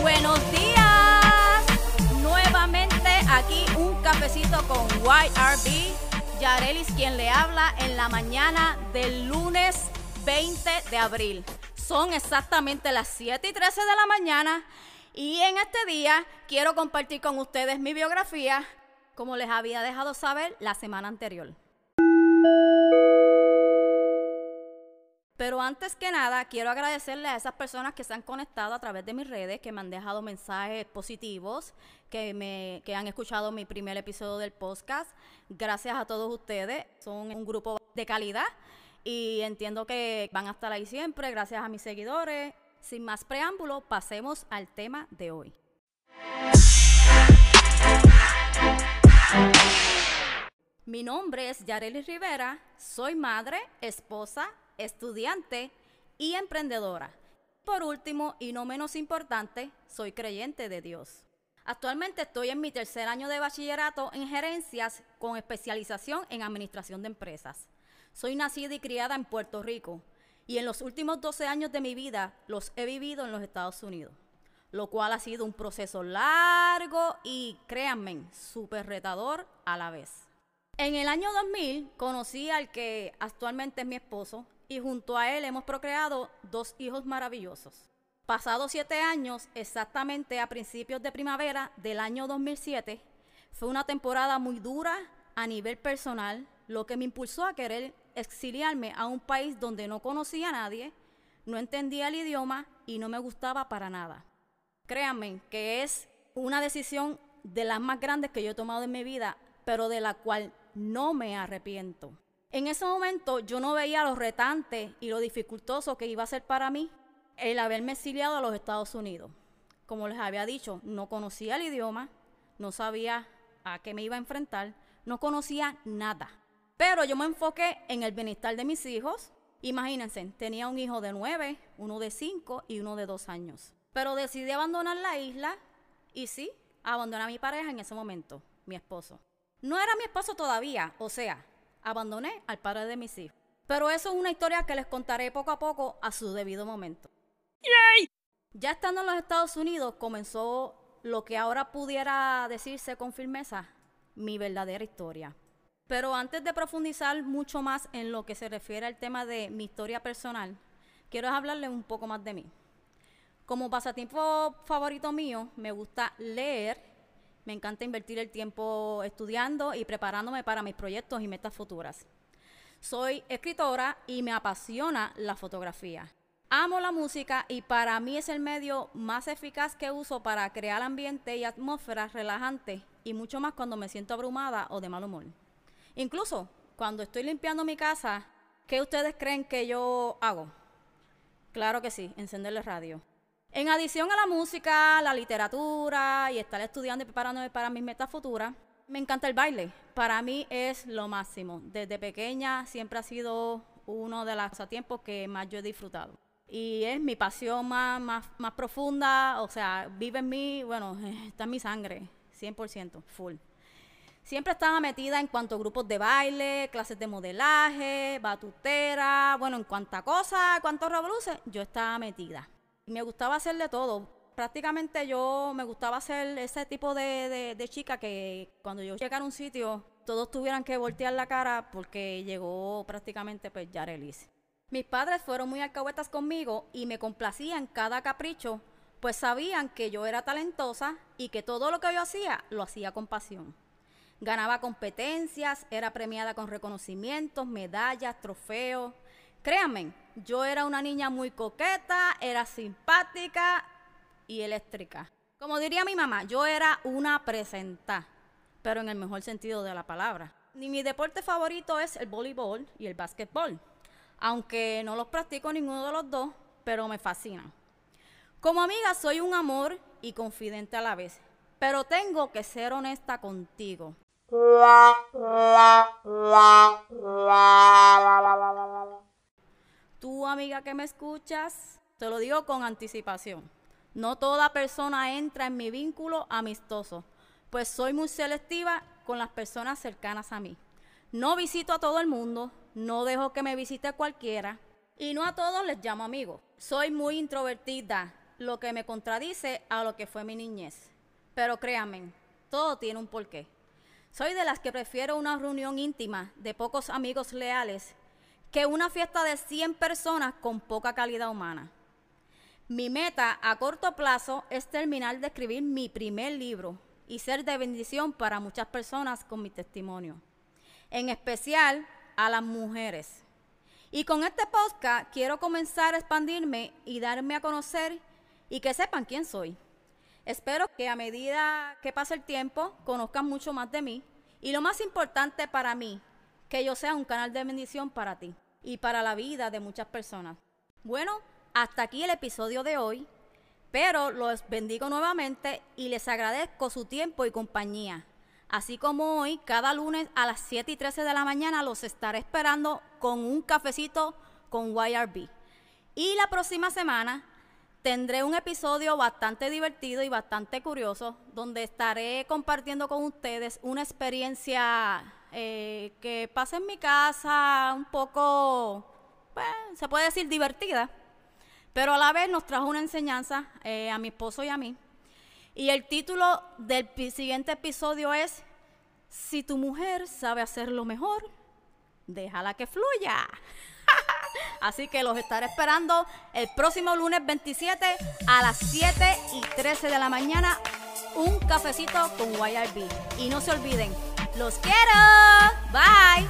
Buenos días. Nuevamente aquí un cafecito con YRB. Yarelis quien le habla en la mañana del lunes 20 de abril. Son exactamente las 7 y 13 de la mañana y en este día quiero compartir con ustedes mi biografía como les había dejado saber la semana anterior. Pero antes que nada, quiero agradecerle a esas personas que se han conectado a través de mis redes, que me han dejado mensajes positivos, que, me, que han escuchado mi primer episodio del podcast. Gracias a todos ustedes. Son un grupo de calidad y entiendo que van a estar ahí siempre. Gracias a mis seguidores. Sin más preámbulo, pasemos al tema de hoy. Mi nombre es Yareli Rivera, soy madre, esposa, estudiante y emprendedora. Por último, y no menos importante, soy creyente de Dios. Actualmente estoy en mi tercer año de bachillerato en gerencias con especialización en administración de empresas. Soy nacida y criada en Puerto Rico y en los últimos 12 años de mi vida los he vivido en los Estados Unidos, lo cual ha sido un proceso largo y, créanme, súper retador a la vez. En el año 2000 conocí al que actualmente es mi esposo y junto a él hemos procreado dos hijos maravillosos. Pasados siete años, exactamente a principios de primavera del año 2007, fue una temporada muy dura a nivel personal, lo que me impulsó a querer exiliarme a un país donde no conocía a nadie, no entendía el idioma y no me gustaba para nada. Créanme que es una decisión de las más grandes que yo he tomado en mi vida, pero de la cual no me arrepiento. En ese momento yo no veía lo retante y lo dificultoso que iba a ser para mí el haberme exiliado a los Estados Unidos. Como les había dicho, no conocía el idioma, no sabía a qué me iba a enfrentar, no conocía nada. Pero yo me enfoqué en el bienestar de mis hijos. Imagínense, tenía un hijo de nueve, uno de cinco y uno de dos años. Pero decidí abandonar la isla y sí, abandoné a mi pareja en ese momento, mi esposo. No era mi esposo todavía, o sea, abandoné al padre de mis hijos. Pero eso es una historia que les contaré poco a poco a su debido momento. ¡Yay! Ya estando en los Estados Unidos comenzó lo que ahora pudiera decirse con firmeza mi verdadera historia. Pero antes de profundizar mucho más en lo que se refiere al tema de mi historia personal, quiero hablarles un poco más de mí. Como pasatiempo favorito mío, me gusta leer me encanta invertir el tiempo estudiando y preparándome para mis proyectos y metas futuras. Soy escritora y me apasiona la fotografía. Amo la música y para mí es el medio más eficaz que uso para crear ambiente y atmósfera relajante y mucho más cuando me siento abrumada o de mal humor. Incluso cuando estoy limpiando mi casa, ¿qué ustedes creen que yo hago? Claro que sí, encenderle radio. En adición a la música, la literatura y estar estudiando y preparándome para mis metas futuras, me encanta el baile. Para mí es lo máximo. Desde pequeña siempre ha sido uno de los pasatiempos que más yo he disfrutado. Y es mi pasión más, más, profunda, o sea, vive en mí, bueno, está en mi sangre, 100%, full. Siempre estaba metida en cuanto a grupos de baile, clases de modelaje, batutera, bueno, en cuanta cosa, cuantos revoluciones, yo estaba metida me gustaba hacer de todo. Prácticamente yo me gustaba ser ese tipo de, chica que cuando yo llegara a un sitio, todos tuvieran que voltear la cara porque llegó prácticamente pues Yarelis. Mis padres fueron muy alcahuetas conmigo y me complacían cada capricho, pues sabían que yo era talentosa y que todo lo que yo hacía lo hacía con pasión. Ganaba competencias, era premiada con reconocimientos, medallas, trofeos. Créanme, yo era una niña muy coqueta, era simpática y eléctrica. Como diría mi mamá, yo era una presenta, pero en el mejor sentido de la palabra. Y mi deporte favorito es el voleibol y el básquetbol, aunque no los practico ninguno de los dos, pero me fascinan. Como amiga soy un amor y confidente a la vez, pero tengo que ser honesta contigo. Tú, amiga que me escuchas, te lo digo con anticipación. No toda persona entra en mi vínculo amistoso, pues soy muy selectiva con las personas cercanas a mí. No visito a todo el mundo, no dejo que me visite cualquiera. Y no a todos les llamo amigo. Soy muy introvertida, lo que me contradice a lo que fue mi niñez. Pero créanme, todo tiene un porqué. Soy de las que prefiero una reunión íntima de pocos amigos leales que una fiesta de 100 personas con poca calidad humana. Mi meta a corto plazo es terminar de escribir mi primer libro y ser de bendición para muchas personas con mi testimonio, en especial a las mujeres. Y con este podcast quiero comenzar a expandirme y darme a conocer y que sepan quién soy. Espero que a medida que pase el tiempo conozcan mucho más de mí y lo más importante para mí, que yo sea un canal de bendición para ti y para la vida de muchas personas. Bueno, hasta aquí el episodio de hoy, pero los bendigo nuevamente y les agradezco su tiempo y compañía. Así como hoy, cada lunes a las 7 y 13 de la mañana los estaré esperando con un cafecito con YRB. Y la próxima semana tendré un episodio bastante divertido y bastante curioso, donde estaré compartiendo con ustedes una experiencia eh, que pasa en mi casa, un poco, pues, se puede decir divertida, pero a la vez nos trajo una enseñanza eh, a mi esposo y a mí. Y el título del siguiente episodio es, si tu mujer sabe hacerlo mejor, déjala que fluya. Así que los estaré esperando el próximo lunes 27 a las 7 y 13 de la mañana. Un cafecito con YRB. Y no se olviden, los quiero. Bye.